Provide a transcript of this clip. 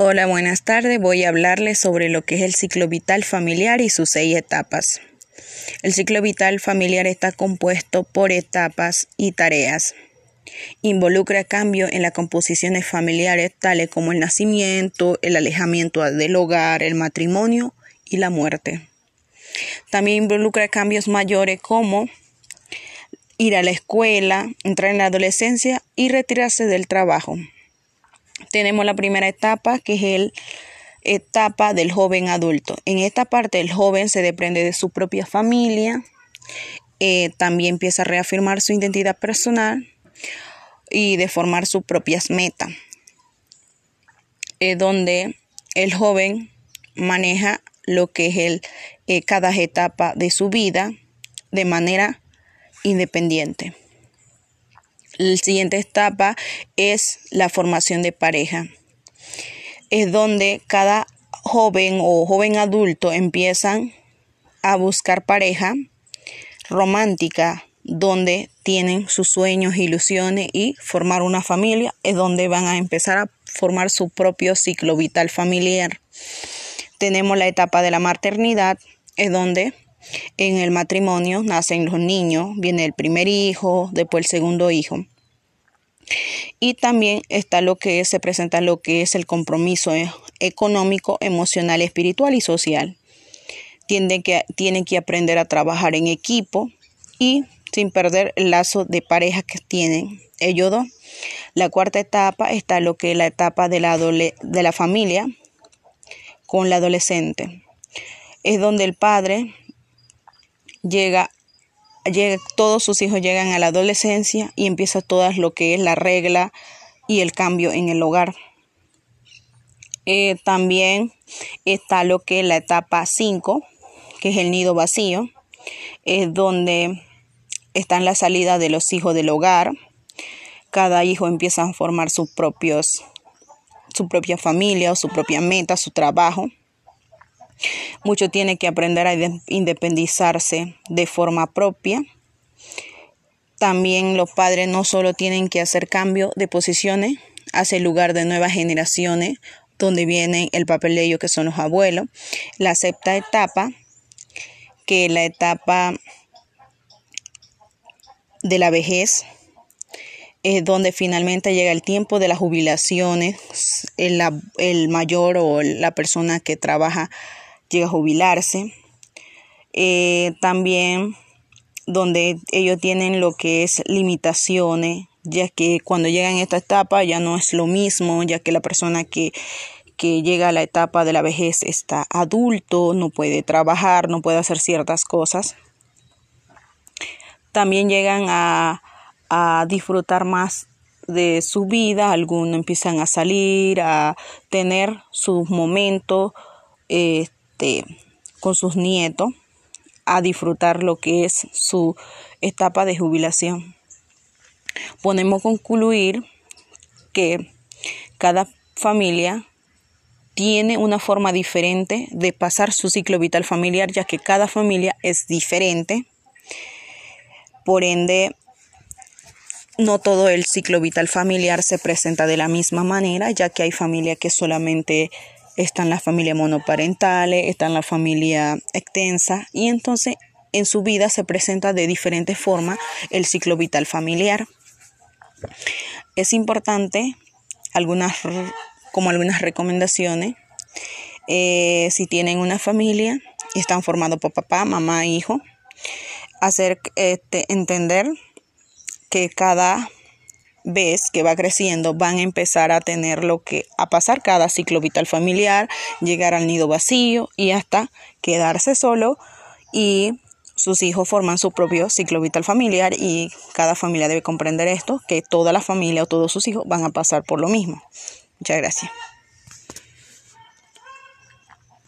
Hola, buenas tardes. Voy a hablarles sobre lo que es el ciclo vital familiar y sus seis etapas. El ciclo vital familiar está compuesto por etapas y tareas. Involucra cambios en las composiciones familiares tales como el nacimiento, el alejamiento del hogar, el matrimonio y la muerte. También involucra cambios mayores como ir a la escuela, entrar en la adolescencia y retirarse del trabajo tenemos la primera etapa que es el etapa del joven adulto. En esta parte el joven se desprende de su propia familia, eh, también empieza a reafirmar su identidad personal y de formar sus propias metas, Es donde el joven maneja lo que es el, eh, cada etapa de su vida de manera independiente. La siguiente etapa es la formación de pareja. Es donde cada joven o joven adulto empiezan a buscar pareja romántica, donde tienen sus sueños, ilusiones y formar una familia, es donde van a empezar a formar su propio ciclo vital familiar. Tenemos la etapa de la maternidad, es donde en el matrimonio nacen los niños, viene el primer hijo, después el segundo hijo. Y también está lo que se presenta lo que es el compromiso e, económico, emocional, espiritual y social. Tienen que, tienen que aprender a trabajar en equipo y sin perder el lazo de pareja que tienen ellos dos. La cuarta etapa está lo que es la etapa de la, de la familia con la adolescente. Es donde el padre llega, llega, todos sus hijos llegan a la adolescencia y empieza todo lo que es la regla y el cambio en el hogar. Eh, también está lo que es la etapa 5, que es el nido vacío, es donde están la salida de los hijos del hogar. Cada hijo empieza a formar sus propios, su propia familia o su propia meta, su trabajo. Mucho tiene que aprender a independizarse de forma propia. También los padres no solo tienen que hacer cambio de posiciones hacia el lugar de nuevas generaciones, donde viene el papel de ellos que son los abuelos. La sexta etapa, que la etapa de la vejez, es donde finalmente llega el tiempo de las jubilaciones, el, el mayor o la persona que trabaja llega a jubilarse. Eh, también donde ellos tienen lo que es limitaciones, ya que cuando llegan a esta etapa ya no es lo mismo, ya que la persona que, que llega a la etapa de la vejez está adulto, no puede trabajar, no puede hacer ciertas cosas. También llegan a, a disfrutar más de su vida, algunos empiezan a salir, a tener sus momentos, eh, este, con sus nietos a disfrutar lo que es su etapa de jubilación. Podemos concluir que cada familia tiene una forma diferente de pasar su ciclo vital familiar, ya que cada familia es diferente. Por ende, no todo el ciclo vital familiar se presenta de la misma manera, ya que hay familias que solamente están las familias monoparentales, están la familia extensa y entonces en su vida se presenta de diferentes formas el ciclo vital familiar. Es importante algunas como algunas recomendaciones eh, si tienen una familia y están formados por papá, mamá, hijo, hacer este, entender que cada vez que va creciendo van a empezar a tener lo que a pasar cada ciclo vital familiar, llegar al nido vacío y hasta quedarse solo y sus hijos forman su propio ciclo vital familiar y cada familia debe comprender esto, que toda la familia o todos sus hijos van a pasar por lo mismo. Muchas gracias.